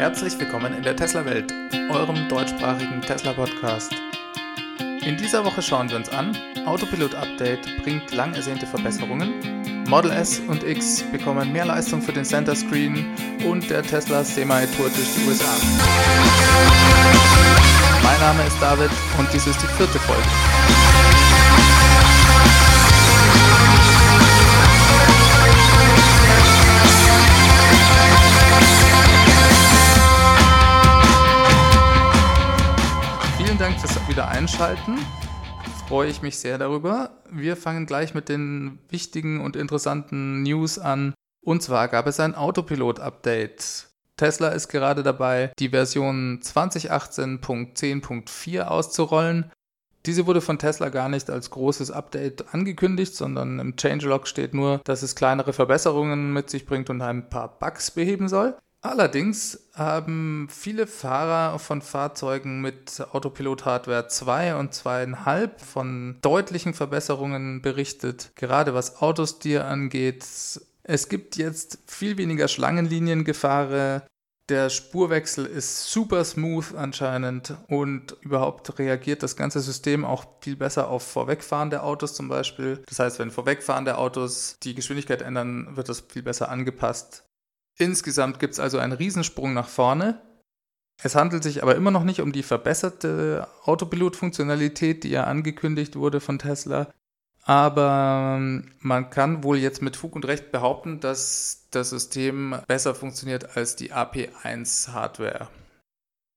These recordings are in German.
Herzlich willkommen in der Tesla-Welt, eurem deutschsprachigen Tesla-Podcast. In dieser Woche schauen wir uns an, Autopilot Update bringt lang ersehnte Verbesserungen, Model S und X bekommen mehr Leistung für den Center Screen und der Tesla Semi-Tour durch die USA. Mein Name ist David und dies ist die vierte Folge. Wieder einschalten. Freue ich mich sehr darüber. Wir fangen gleich mit den wichtigen und interessanten News an. Und zwar gab es ein Autopilot-Update. Tesla ist gerade dabei, die Version 2018.10.4 auszurollen. Diese wurde von Tesla gar nicht als großes Update angekündigt, sondern im Changelog steht nur, dass es kleinere Verbesserungen mit sich bringt und ein paar Bugs beheben soll. Allerdings haben viele Fahrer von Fahrzeugen mit Autopilot Hardware 2 und 2,5 von deutlichen Verbesserungen berichtet, gerade was Autosteer angeht. Es gibt jetzt viel weniger Schlangenliniengefahre. Der Spurwechsel ist super smooth anscheinend und überhaupt reagiert das ganze System auch viel besser auf vorwegfahrende Autos zum Beispiel. Das heißt, wenn vorwegfahrende Autos die Geschwindigkeit ändern, wird das viel besser angepasst. Insgesamt gibt es also einen Riesensprung nach vorne. Es handelt sich aber immer noch nicht um die verbesserte Autopilot-Funktionalität, die ja angekündigt wurde von Tesla. Aber ähm, man kann wohl jetzt mit Fug und Recht behaupten, dass das System besser funktioniert als die AP1-Hardware.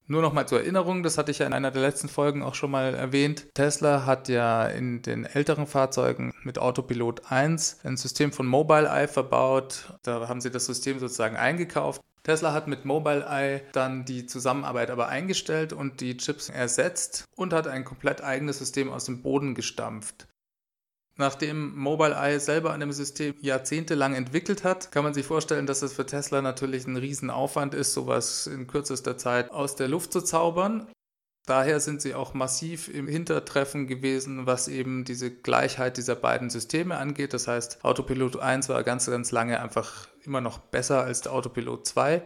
Nur noch mal zur Erinnerung, das hatte ich ja in einer der letzten Folgen auch schon mal erwähnt. Tesla hat ja in den älteren Fahrzeugen mit Autopilot 1 ein System von Mobileye verbaut. Da haben sie das System sozusagen eingekauft. Tesla hat mit Mobileye dann die Zusammenarbeit aber eingestellt und die Chips ersetzt und hat ein komplett eigenes System aus dem Boden gestampft. Nachdem Mobileye selber an dem System jahrzehntelang entwickelt hat, kann man sich vorstellen, dass es für Tesla natürlich ein Riesenaufwand ist, sowas in kürzester Zeit aus der Luft zu zaubern. Daher sind sie auch massiv im Hintertreffen gewesen, was eben diese Gleichheit dieser beiden Systeme angeht. Das heißt, Autopilot 1 war ganz, ganz lange einfach immer noch besser als der Autopilot 2.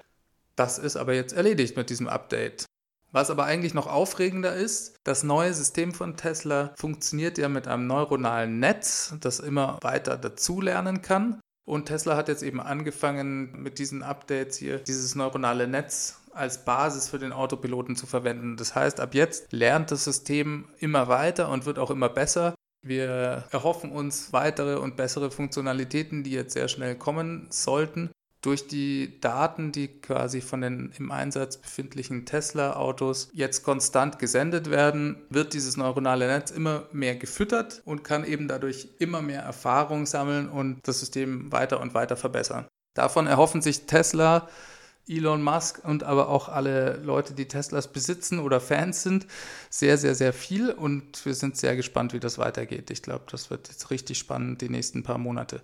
Das ist aber jetzt erledigt mit diesem Update. Was aber eigentlich noch aufregender ist, das neue System von Tesla funktioniert ja mit einem neuronalen Netz, das immer weiter dazulernen kann. Und Tesla hat jetzt eben angefangen, mit diesen Updates hier dieses neuronale Netz als Basis für den Autopiloten zu verwenden. Das heißt, ab jetzt lernt das System immer weiter und wird auch immer besser. Wir erhoffen uns weitere und bessere Funktionalitäten, die jetzt sehr schnell kommen sollten durch die Daten, die quasi von den im Einsatz befindlichen Tesla-Autos jetzt konstant gesendet werden, wird dieses neuronale Netz immer mehr gefüttert und kann eben dadurch immer mehr Erfahrung sammeln und das System weiter und weiter verbessern. Davon erhoffen sich Tesla, Elon Musk und aber auch alle Leute, die Teslas besitzen oder Fans sind, sehr, sehr, sehr viel und wir sind sehr gespannt, wie das weitergeht. Ich glaube, das wird jetzt richtig spannend die nächsten paar Monate.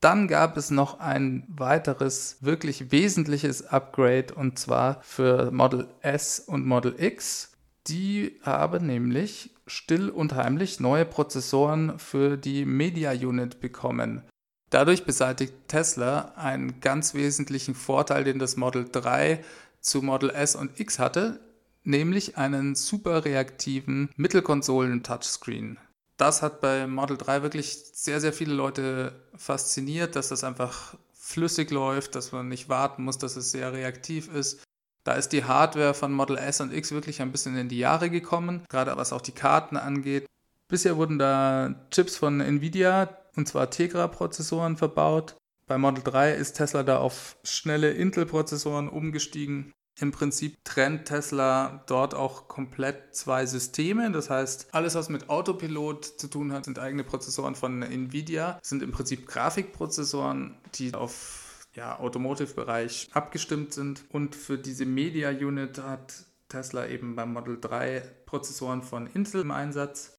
Dann gab es noch ein weiteres wirklich wesentliches Upgrade und zwar für Model S und Model X. Die haben nämlich still und heimlich neue Prozessoren für die Media Unit bekommen. Dadurch beseitigt Tesla einen ganz wesentlichen Vorteil, den das Model 3 zu Model S und X hatte, nämlich einen super reaktiven Mittelkonsolen-Touchscreen das hat bei Model 3 wirklich sehr, sehr viele Leute fasziniert, dass das einfach flüssig läuft, dass man nicht warten muss, dass es sehr reaktiv ist. Da ist die Hardware von Model S und X wirklich ein bisschen in die Jahre gekommen, gerade was auch die Karten angeht. Bisher wurden da Chips von Nvidia, und zwar Tegra-Prozessoren verbaut. Bei Model 3 ist Tesla da auf schnelle Intel-Prozessoren umgestiegen. Im Prinzip trennt Tesla dort auch komplett zwei Systeme. Das heißt, alles, was mit Autopilot zu tun hat, sind eigene Prozessoren von Nvidia, sind im Prinzip Grafikprozessoren, die auf ja, Automotive-Bereich abgestimmt sind. Und für diese Media Unit hat Tesla eben beim Model 3 Prozessoren von Intel im Einsatz.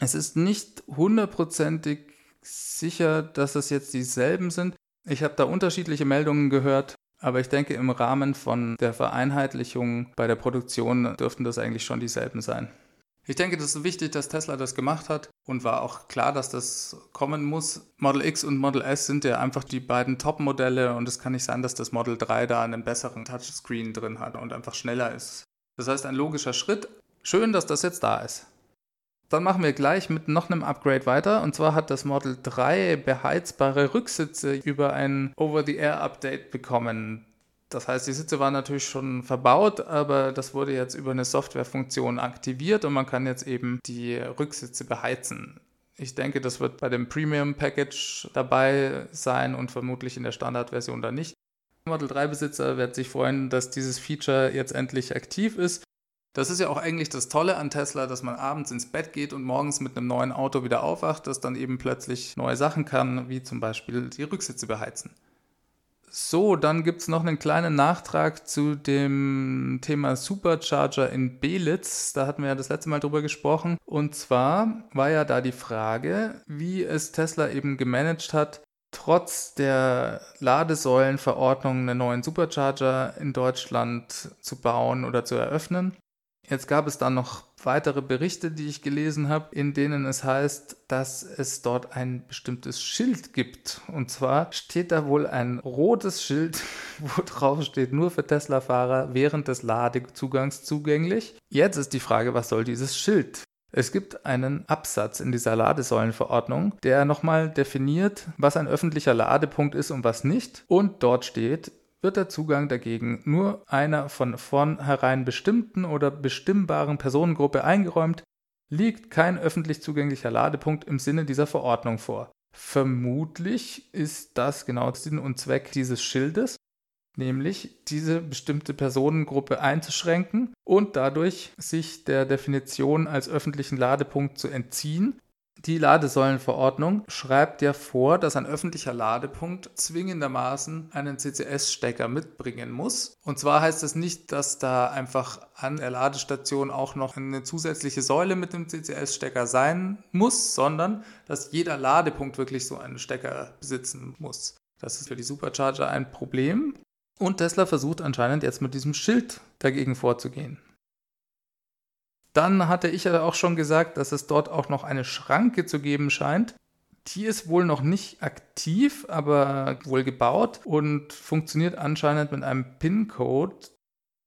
Es ist nicht hundertprozentig sicher, dass es jetzt dieselben sind. Ich habe da unterschiedliche Meldungen gehört. Aber ich denke, im Rahmen von der Vereinheitlichung bei der Produktion dürften das eigentlich schon dieselben sein. Ich denke, das ist wichtig, dass Tesla das gemacht hat und war auch klar, dass das kommen muss. Model X und Model S sind ja einfach die beiden Top-Modelle und es kann nicht sein, dass das Model 3 da einen besseren Touchscreen drin hat und einfach schneller ist. Das heißt, ein logischer Schritt. Schön, dass das jetzt da ist. Dann machen wir gleich mit noch einem Upgrade weiter. Und zwar hat das Model 3 beheizbare Rücksitze über ein Over-the-Air-Update bekommen. Das heißt, die Sitze waren natürlich schon verbaut, aber das wurde jetzt über eine Softwarefunktion aktiviert und man kann jetzt eben die Rücksitze beheizen. Ich denke, das wird bei dem Premium Package dabei sein und vermutlich in der Standardversion dann nicht. Model 3 Besitzer werden sich freuen, dass dieses Feature jetzt endlich aktiv ist. Das ist ja auch eigentlich das Tolle an Tesla, dass man abends ins Bett geht und morgens mit einem neuen Auto wieder aufwacht, das dann eben plötzlich neue Sachen kann, wie zum Beispiel die Rücksitze beheizen. So, dann gibt es noch einen kleinen Nachtrag zu dem Thema Supercharger in Belitz. Da hatten wir ja das letzte Mal drüber gesprochen. Und zwar war ja da die Frage, wie es Tesla eben gemanagt hat, trotz der Ladesäulenverordnung einen neuen Supercharger in Deutschland zu bauen oder zu eröffnen. Jetzt gab es dann noch weitere Berichte, die ich gelesen habe, in denen es heißt, dass es dort ein bestimmtes Schild gibt. Und zwar steht da wohl ein rotes Schild, wo drauf steht, nur für Tesla-Fahrer während des Ladezugangs zugänglich. Jetzt ist die Frage, was soll dieses Schild? Es gibt einen Absatz in dieser Ladesäulenverordnung, der nochmal definiert, was ein öffentlicher Ladepunkt ist und was nicht. Und dort steht, wird der Zugang dagegen nur einer von vornherein bestimmten oder bestimmbaren Personengruppe eingeräumt, liegt kein öffentlich zugänglicher Ladepunkt im Sinne dieser Verordnung vor. Vermutlich ist das genau Sinn und Zweck dieses Schildes, nämlich diese bestimmte Personengruppe einzuschränken und dadurch sich der Definition als öffentlichen Ladepunkt zu entziehen die Ladesäulenverordnung schreibt ja vor, dass ein öffentlicher Ladepunkt zwingendermaßen einen CCS-Stecker mitbringen muss. Und zwar heißt das nicht, dass da einfach an der Ladestation auch noch eine zusätzliche Säule mit dem CCS-Stecker sein muss, sondern dass jeder Ladepunkt wirklich so einen Stecker besitzen muss. Das ist für die Supercharger ein Problem. Und Tesla versucht anscheinend jetzt mit diesem Schild dagegen vorzugehen. Dann hatte ich ja auch schon gesagt, dass es dort auch noch eine Schranke zu geben scheint. Die ist wohl noch nicht aktiv, aber wohl gebaut und funktioniert anscheinend mit einem PIN-Code.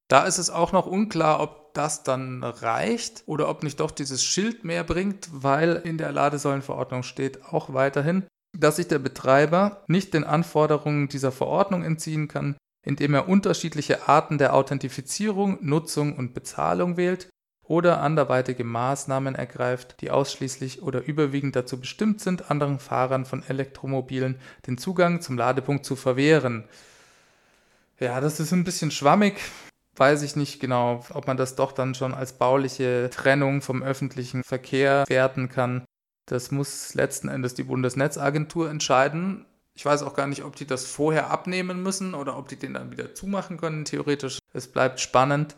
Da ist es auch noch unklar, ob das dann reicht oder ob nicht doch dieses Schild mehr bringt, weil in der Ladesäulenverordnung steht auch weiterhin, dass sich der Betreiber nicht den Anforderungen dieser Verordnung entziehen kann, indem er unterschiedliche Arten der Authentifizierung, Nutzung und Bezahlung wählt oder anderweitige Maßnahmen ergreift, die ausschließlich oder überwiegend dazu bestimmt sind, anderen Fahrern von Elektromobilen den Zugang zum Ladepunkt zu verwehren. Ja, das ist ein bisschen schwammig. Weiß ich nicht genau, ob man das doch dann schon als bauliche Trennung vom öffentlichen Verkehr werten kann. Das muss letzten Endes die Bundesnetzagentur entscheiden. Ich weiß auch gar nicht, ob die das vorher abnehmen müssen oder ob die den dann wieder zumachen können, theoretisch. Es bleibt spannend.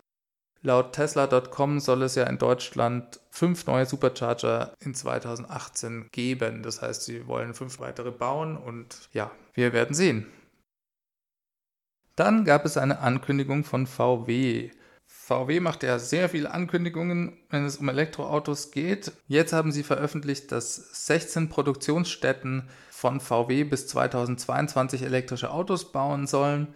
Laut Tesla.com soll es ja in Deutschland fünf neue Supercharger in 2018 geben. Das heißt, sie wollen fünf weitere bauen und ja, wir werden sehen. Dann gab es eine Ankündigung von VW. VW macht ja sehr viele Ankündigungen, wenn es um Elektroautos geht. Jetzt haben sie veröffentlicht, dass 16 Produktionsstätten von VW bis 2022 elektrische Autos bauen sollen.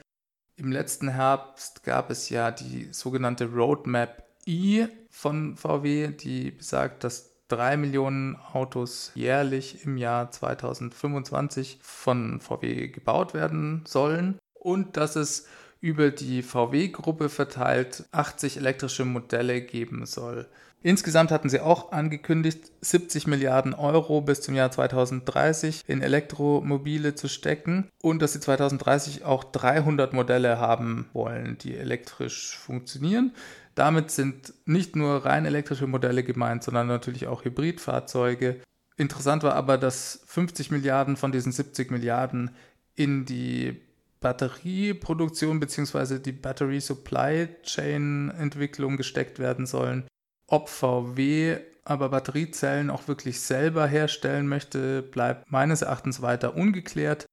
Im letzten Herbst gab es ja die sogenannte Roadmap E von VW, die besagt, dass drei Millionen Autos jährlich im Jahr 2025 von VW gebaut werden sollen und dass es über die VW-Gruppe verteilt 80 elektrische Modelle geben soll. Insgesamt hatten sie auch angekündigt, 70 Milliarden Euro bis zum Jahr 2030 in Elektromobile zu stecken und dass sie 2030 auch 300 Modelle haben wollen, die elektrisch funktionieren. Damit sind nicht nur rein elektrische Modelle gemeint, sondern natürlich auch Hybridfahrzeuge. Interessant war aber, dass 50 Milliarden von diesen 70 Milliarden in die Batterieproduktion bzw. die Battery Supply Chain Entwicklung gesteckt werden sollen. Ob VW aber Batteriezellen auch wirklich selber herstellen möchte, bleibt meines Erachtens weiter ungeklärt.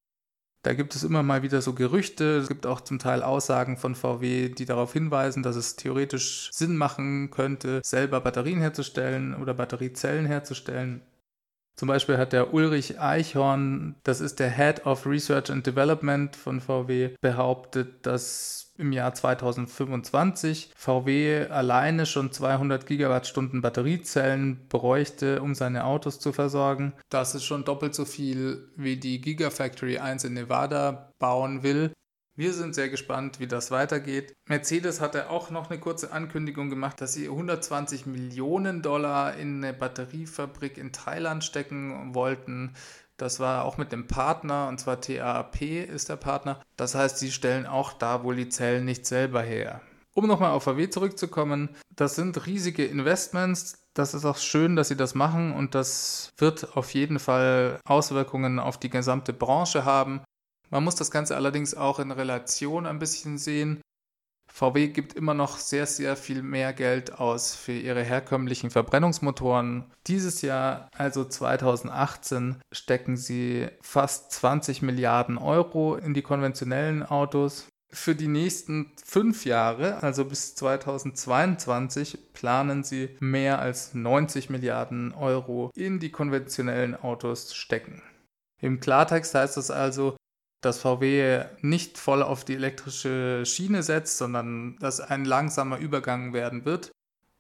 Da gibt es immer mal wieder so Gerüchte. Es gibt auch zum Teil Aussagen von VW, die darauf hinweisen, dass es theoretisch Sinn machen könnte, selber Batterien herzustellen oder Batteriezellen herzustellen. Zum Beispiel hat der Ulrich Eichhorn, das ist der Head of Research and Development von VW, behauptet, dass im Jahr 2025 VW alleine schon 200 Gigawattstunden Batteriezellen bräuchte, um seine Autos zu versorgen. Das ist schon doppelt so viel, wie die Gigafactory 1 in Nevada bauen will. Wir sind sehr gespannt, wie das weitergeht. Mercedes hatte auch noch eine kurze Ankündigung gemacht, dass sie 120 Millionen Dollar in eine Batteriefabrik in Thailand stecken wollten. Das war auch mit dem Partner, und zwar TAP ist der Partner. Das heißt, sie stellen auch da wohl die Zellen nicht selber her. Um nochmal auf VW zurückzukommen, das sind riesige Investments. Das ist auch schön, dass sie das machen und das wird auf jeden Fall Auswirkungen auf die gesamte Branche haben. Man muss das Ganze allerdings auch in Relation ein bisschen sehen. VW gibt immer noch sehr, sehr viel mehr Geld aus für ihre herkömmlichen Verbrennungsmotoren. Dieses Jahr, also 2018, stecken sie fast 20 Milliarden Euro in die konventionellen Autos. Für die nächsten fünf Jahre, also bis 2022, planen sie mehr als 90 Milliarden Euro in die konventionellen Autos stecken. Im Klartext heißt das also, dass VW nicht voll auf die elektrische Schiene setzt, sondern dass ein langsamer Übergang werden wird.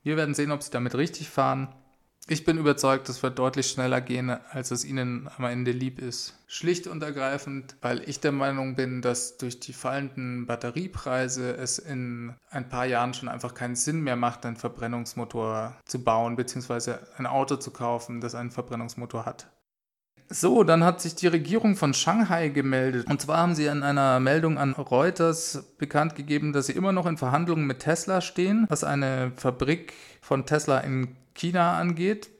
Wir werden sehen, ob sie damit richtig fahren. Ich bin überzeugt, es wird deutlich schneller gehen, als es ihnen am Ende lieb ist. Schlicht und ergreifend, weil ich der Meinung bin, dass durch die fallenden Batteriepreise es in ein paar Jahren schon einfach keinen Sinn mehr macht, einen Verbrennungsmotor zu bauen, beziehungsweise ein Auto zu kaufen, das einen Verbrennungsmotor hat. So, dann hat sich die Regierung von Shanghai gemeldet. Und zwar haben sie in einer Meldung an Reuters bekannt gegeben, dass sie immer noch in Verhandlungen mit Tesla stehen, was eine Fabrik von Tesla in China angeht.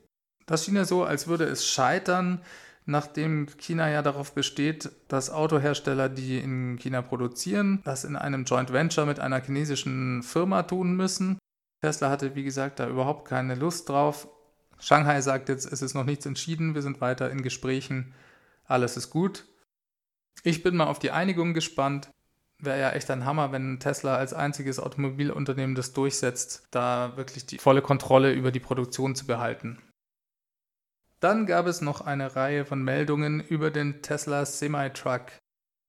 Das schien ja so, als würde es scheitern, nachdem China ja darauf besteht, dass Autohersteller, die in China produzieren, das in einem Joint Venture mit einer chinesischen Firma tun müssen. Tesla hatte, wie gesagt, da überhaupt keine Lust drauf Shanghai sagt jetzt, es ist noch nichts entschieden, wir sind weiter in Gesprächen, alles ist gut. Ich bin mal auf die Einigung gespannt. Wäre ja echt ein Hammer, wenn Tesla als einziges Automobilunternehmen das durchsetzt, da wirklich die volle Kontrolle über die Produktion zu behalten. Dann gab es noch eine Reihe von Meldungen über den Tesla Semi-Truck.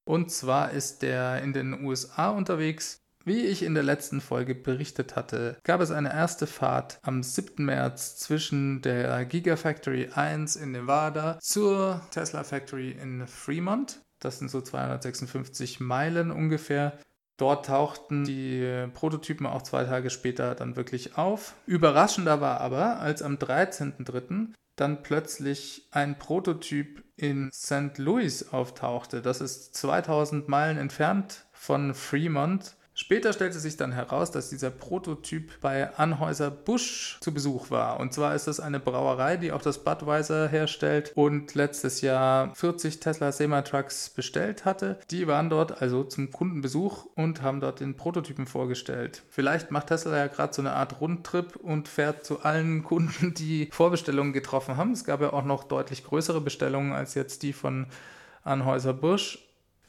Und zwar ist der in den USA unterwegs wie ich in der letzten Folge berichtet hatte, gab es eine erste Fahrt am 7. März zwischen der Gigafactory 1 in Nevada zur Tesla Factory in Fremont. Das sind so 256 Meilen ungefähr. Dort tauchten die Prototypen auch zwei Tage später dann wirklich auf. Überraschender war aber, als am 13.03. dann plötzlich ein Prototyp in St. Louis auftauchte. Das ist 2000 Meilen entfernt von Fremont Später stellte sich dann heraus, dass dieser Prototyp bei Anhäuser-Busch zu Besuch war. Und zwar ist das eine Brauerei, die auch das Budweiser herstellt und letztes Jahr 40 Tesla Semi-Trucks bestellt hatte. Die waren dort also zum Kundenbesuch und haben dort den Prototypen vorgestellt. Vielleicht macht Tesla ja gerade so eine Art Rundtrip und fährt zu allen Kunden, die Vorbestellungen getroffen haben. Es gab ja auch noch deutlich größere Bestellungen als jetzt die von Anhäuser-Busch.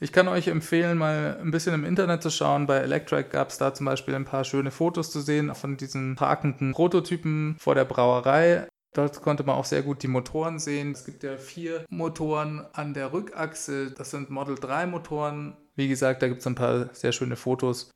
Ich kann euch empfehlen, mal ein bisschen im Internet zu schauen. Bei Electric gab es da zum Beispiel ein paar schöne Fotos zu sehen von diesen parkenden Prototypen vor der Brauerei. Dort konnte man auch sehr gut die Motoren sehen. Es gibt ja vier Motoren an der Rückachse. Das sind Model 3 Motoren. Wie gesagt, da gibt es ein paar sehr schöne Fotos.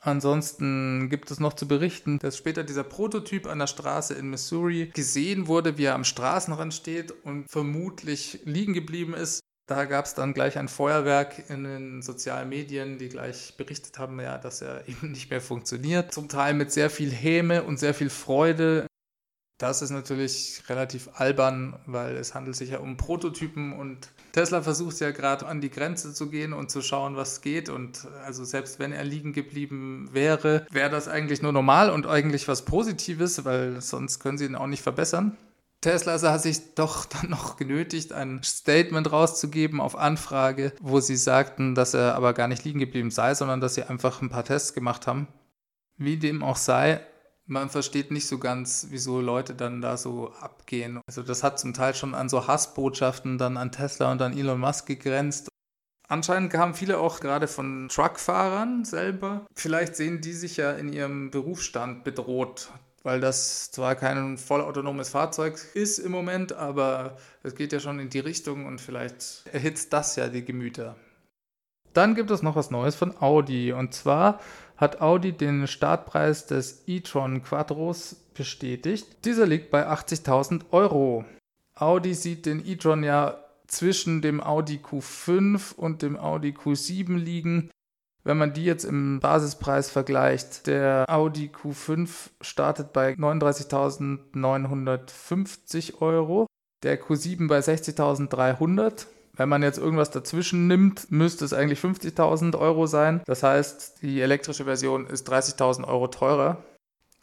Ansonsten gibt es noch zu berichten, dass später dieser Prototyp an der Straße in Missouri gesehen wurde, wie er am Straßenrand steht und vermutlich liegen geblieben ist. Da gab es dann gleich ein Feuerwerk in den sozialen Medien, die gleich berichtet haben, ja, dass er eben nicht mehr funktioniert. Zum Teil mit sehr viel Häme und sehr viel Freude. Das ist natürlich relativ albern, weil es handelt sich ja um Prototypen und Tesla versucht ja gerade an die Grenze zu gehen und zu schauen, was geht. Und also selbst wenn er liegen geblieben wäre, wäre das eigentlich nur normal und eigentlich was Positives, weil sonst können sie ihn auch nicht verbessern. Tesla hat sich doch dann noch genötigt, ein Statement rauszugeben auf Anfrage, wo sie sagten, dass er aber gar nicht liegen geblieben sei, sondern dass sie einfach ein paar Tests gemacht haben. Wie dem auch sei, man versteht nicht so ganz, wieso Leute dann da so abgehen. Also das hat zum Teil schon an so Hassbotschaften dann an Tesla und an Elon Musk gegrenzt. Anscheinend kamen viele auch gerade von Truckfahrern selber. Vielleicht sehen die sich ja in ihrem Berufsstand bedroht, weil das zwar kein vollautonomes Fahrzeug ist im Moment, aber es geht ja schon in die Richtung und vielleicht erhitzt das ja die Gemüter. Dann gibt es noch was Neues von Audi und zwar hat Audi den Startpreis des e-tron Quattros bestätigt. Dieser liegt bei 80.000 Euro. Audi sieht den e-tron ja zwischen dem Audi Q5 und dem Audi Q7 liegen. Wenn man die jetzt im Basispreis vergleicht, der Audi Q5 startet bei 39.950 Euro, der Q7 bei 60.300. Wenn man jetzt irgendwas dazwischen nimmt, müsste es eigentlich 50.000 Euro sein. Das heißt, die elektrische Version ist 30.000 Euro teurer.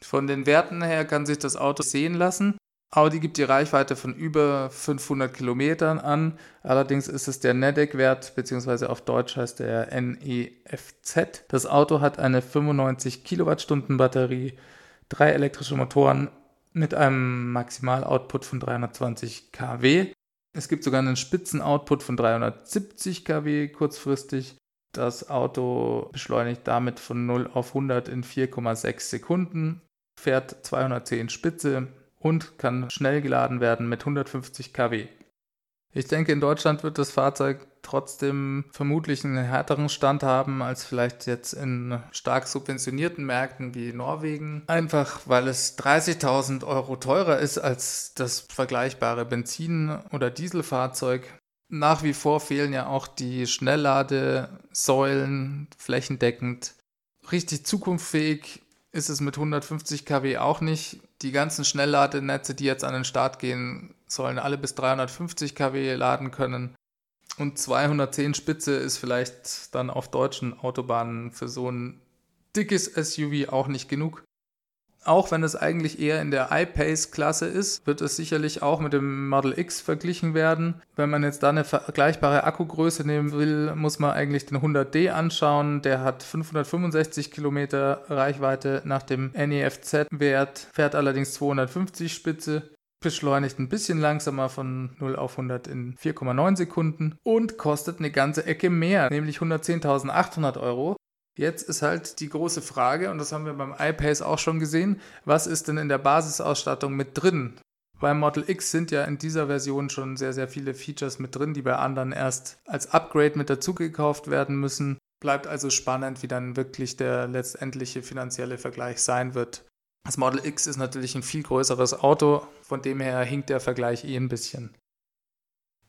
Von den Werten her kann sich das Auto sehen lassen. Audi gibt die Reichweite von über 500 Kilometern an. Allerdings ist es der NEDEC-Wert, beziehungsweise auf Deutsch heißt der NEFZ. Das Auto hat eine 95 Kilowattstunden Batterie, drei elektrische Motoren mit einem Maximaloutput von 320 kW. Es gibt sogar einen Spitzen-Output von 370 kW kurzfristig. Das Auto beschleunigt damit von 0 auf 100 in 4,6 Sekunden, fährt 210 Spitze, und kann schnell geladen werden mit 150 kW. Ich denke, in Deutschland wird das Fahrzeug trotzdem vermutlich einen härteren Stand haben als vielleicht jetzt in stark subventionierten Märkten wie Norwegen. Einfach weil es 30.000 Euro teurer ist als das vergleichbare Benzin- oder Dieselfahrzeug. Nach wie vor fehlen ja auch die Schnellladesäulen flächendeckend. Richtig zukunftsfähig ist es mit 150 kW auch nicht. Die ganzen Schnellladenetze, die jetzt an den Start gehen, sollen alle bis 350 kW laden können. Und 210 Spitze ist vielleicht dann auf deutschen Autobahnen für so ein dickes SUV auch nicht genug. Auch wenn es eigentlich eher in der I-Pace-Klasse ist, wird es sicherlich auch mit dem Model X verglichen werden. Wenn man jetzt da eine vergleichbare Akkugröße nehmen will, muss man eigentlich den 100D anschauen. Der hat 565 Kilometer Reichweite nach dem NEFZ-Wert, fährt allerdings 250 Spitze beschleunigt ein bisschen langsamer von 0 auf 100 in 4,9 Sekunden und kostet eine ganze Ecke mehr, nämlich 110.800 Euro. Jetzt ist halt die große Frage, und das haben wir beim iPace auch schon gesehen, was ist denn in der Basisausstattung mit drin? Beim Model X sind ja in dieser Version schon sehr, sehr viele Features mit drin, die bei anderen erst als Upgrade mit dazugekauft werden müssen. Bleibt also spannend, wie dann wirklich der letztendliche finanzielle Vergleich sein wird. Das Model X ist natürlich ein viel größeres Auto, von dem her hinkt der Vergleich eh ein bisschen.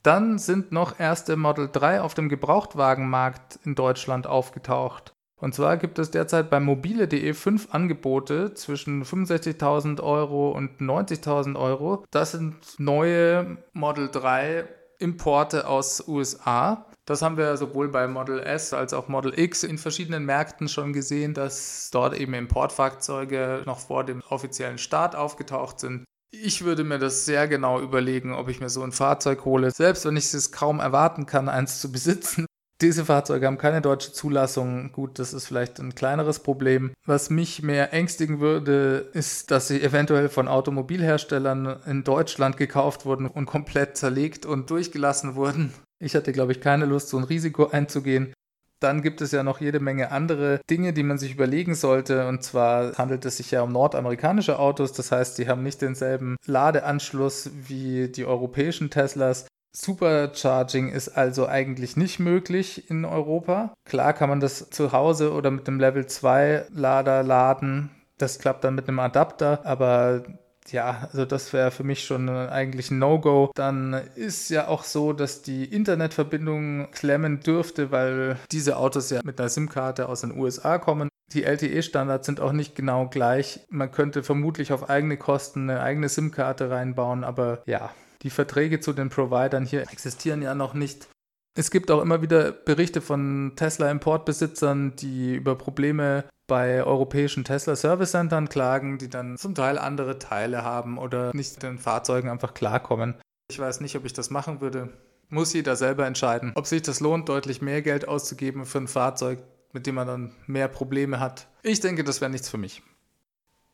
Dann sind noch erste Model 3 auf dem Gebrauchtwagenmarkt in Deutschland aufgetaucht. Und zwar gibt es derzeit bei mobile.de fünf Angebote zwischen 65.000 Euro und 90.000 Euro. Das sind neue Model 3 Importe aus USA. Das haben wir sowohl bei Model S als auch Model X in verschiedenen Märkten schon gesehen, dass dort eben Importfahrzeuge noch vor dem offiziellen Start aufgetaucht sind. Ich würde mir das sehr genau überlegen, ob ich mir so ein Fahrzeug hole, selbst wenn ich es kaum erwarten kann, eins zu besitzen, diese Fahrzeuge haben keine deutsche Zulassung. Gut, das ist vielleicht ein kleineres Problem. Was mich mehr ängstigen würde, ist, dass sie eventuell von Automobilherstellern in Deutschland gekauft wurden und komplett zerlegt und durchgelassen wurden. Ich hatte, glaube ich, keine Lust, so ein Risiko einzugehen. Dann gibt es ja noch jede Menge andere Dinge, die man sich überlegen sollte. Und zwar handelt es sich ja um nordamerikanische Autos. Das heißt, die haben nicht denselben Ladeanschluss wie die europäischen Teslas. Supercharging ist also eigentlich nicht möglich in Europa. Klar kann man das zu Hause oder mit einem Level 2 Lader laden. Das klappt dann mit einem Adapter, aber ja, also das wäre für mich schon eigentlich ein No-Go. Dann ist ja auch so, dass die Internetverbindung klemmen dürfte, weil diese Autos ja mit einer SIM-Karte aus den USA kommen. Die LTE-Standards sind auch nicht genau gleich. Man könnte vermutlich auf eigene Kosten eine eigene SIM-Karte reinbauen, aber ja, die Verträge zu den Providern hier existieren ja noch nicht. Es gibt auch immer wieder Berichte von Tesla-Importbesitzern, die über Probleme bei europäischen Tesla-Service-Centern klagen, die dann zum Teil andere Teile haben oder nicht den Fahrzeugen einfach klarkommen. Ich weiß nicht, ob ich das machen würde. Muss jeder selber entscheiden, ob sich das lohnt, deutlich mehr Geld auszugeben für ein Fahrzeug, mit dem man dann mehr Probleme hat. Ich denke, das wäre nichts für mich.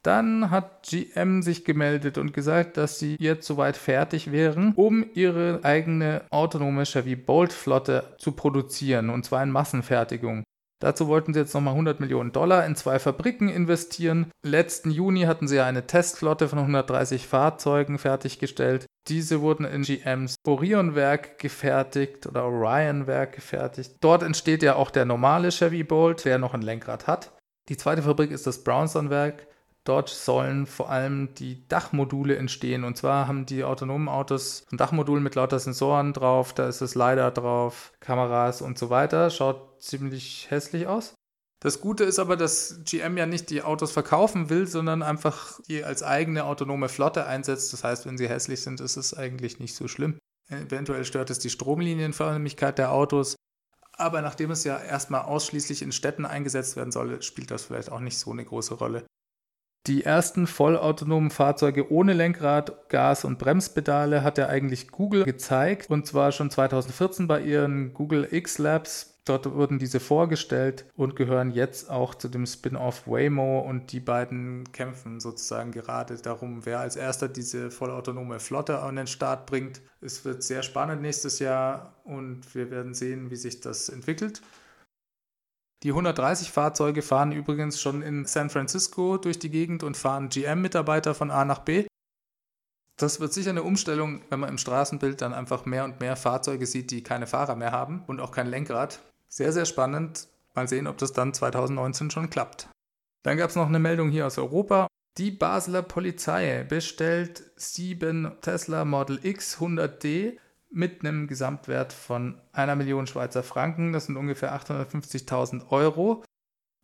Dann hat GM sich gemeldet und gesagt, dass sie jetzt soweit fertig wären, um ihre eigene autonome Chevy Bolt Flotte zu produzieren, und zwar in Massenfertigung. Dazu wollten sie jetzt nochmal 100 Millionen Dollar in zwei Fabriken investieren. Letzten Juni hatten sie eine Testflotte von 130 Fahrzeugen fertiggestellt. Diese wurden in GMs Orion-Werk gefertigt oder Orion-Werk gefertigt. Dort entsteht ja auch der normale Chevy Bolt, der noch ein Lenkrad hat. Die zweite Fabrik ist das Brownson-Werk. Dort sollen vor allem die Dachmodule entstehen. Und zwar haben die autonomen Autos ein Dachmodul mit lauter Sensoren drauf, da ist es LiDAR drauf, Kameras und so weiter. Schaut ziemlich hässlich aus. Das Gute ist aber, dass GM ja nicht die Autos verkaufen will, sondern einfach die als eigene autonome Flotte einsetzt. Das heißt, wenn sie hässlich sind, ist es eigentlich nicht so schlimm. Eventuell stört es die Stromlinienförmigkeit der Autos. Aber nachdem es ja erstmal ausschließlich in Städten eingesetzt werden soll, spielt das vielleicht auch nicht so eine große Rolle. Die ersten vollautonomen Fahrzeuge ohne Lenkrad, Gas- und Bremspedale hat ja eigentlich Google gezeigt und zwar schon 2014 bei ihren Google X Labs. Dort wurden diese vorgestellt und gehören jetzt auch zu dem Spin-off Waymo und die beiden kämpfen sozusagen gerade darum, wer als erster diese vollautonome Flotte an den Start bringt. Es wird sehr spannend nächstes Jahr und wir werden sehen, wie sich das entwickelt. Die 130 Fahrzeuge fahren übrigens schon in San Francisco durch die Gegend und fahren GM-Mitarbeiter von A nach B. Das wird sicher eine Umstellung, wenn man im Straßenbild dann einfach mehr und mehr Fahrzeuge sieht, die keine Fahrer mehr haben und auch kein Lenkrad. Sehr, sehr spannend. Mal sehen, ob das dann 2019 schon klappt. Dann gab es noch eine Meldung hier aus Europa. Die Basler Polizei bestellt sieben Tesla Model X 100D mit einem Gesamtwert von einer Million Schweizer Franken. Das sind ungefähr 850.000 Euro.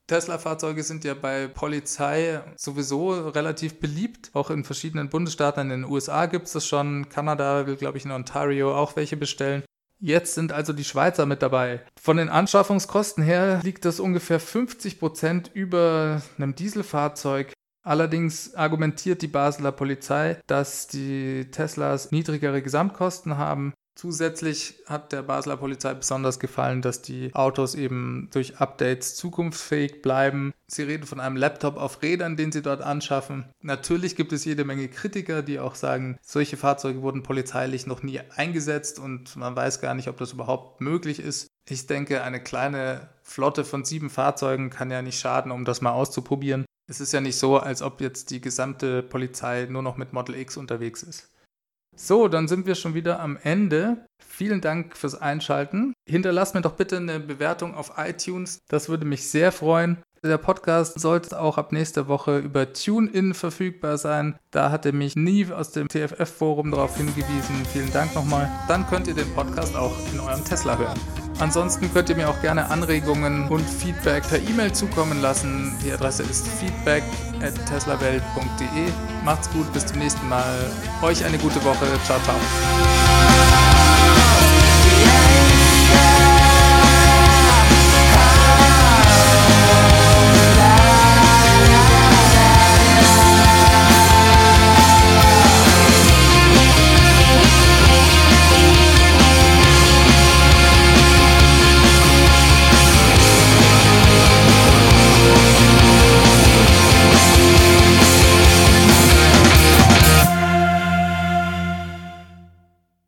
Tesla-Fahrzeuge sind ja bei Polizei sowieso relativ beliebt. Auch in verschiedenen Bundesstaaten in den USA gibt es das schon. Kanada will, glaube ich, in Ontario auch welche bestellen. Jetzt sind also die Schweizer mit dabei. Von den Anschaffungskosten her liegt das ungefähr 50 Prozent über einem Dieselfahrzeug. Allerdings argumentiert die Basler Polizei, dass die Teslas niedrigere Gesamtkosten haben. Zusätzlich hat der Basler Polizei besonders gefallen, dass die Autos eben durch Updates zukunftsfähig bleiben. Sie reden von einem Laptop auf Rädern, den sie dort anschaffen. Natürlich gibt es jede Menge Kritiker, die auch sagen, solche Fahrzeuge wurden polizeilich noch nie eingesetzt und man weiß gar nicht, ob das überhaupt möglich ist. Ich denke, eine kleine Flotte von sieben Fahrzeugen kann ja nicht schaden, um das mal auszuprobieren. Es ist ja nicht so, als ob jetzt die gesamte Polizei nur noch mit Model X unterwegs ist. So, dann sind wir schon wieder am Ende. Vielen Dank fürs Einschalten. Hinterlasst mir doch bitte eine Bewertung auf iTunes. Das würde mich sehr freuen. Der Podcast sollte auch ab nächster Woche über TuneIn verfügbar sein. Da hatte mich Nie aus dem TFF-Forum darauf hingewiesen. Vielen Dank nochmal. Dann könnt ihr den Podcast auch in eurem Tesla hören. Ansonsten könnt ihr mir auch gerne Anregungen und Feedback per E-Mail zukommen lassen. Die Adresse ist feedback at teslawelt.de. Macht's gut, bis zum nächsten Mal. Euch eine gute Woche. Ciao, ciao.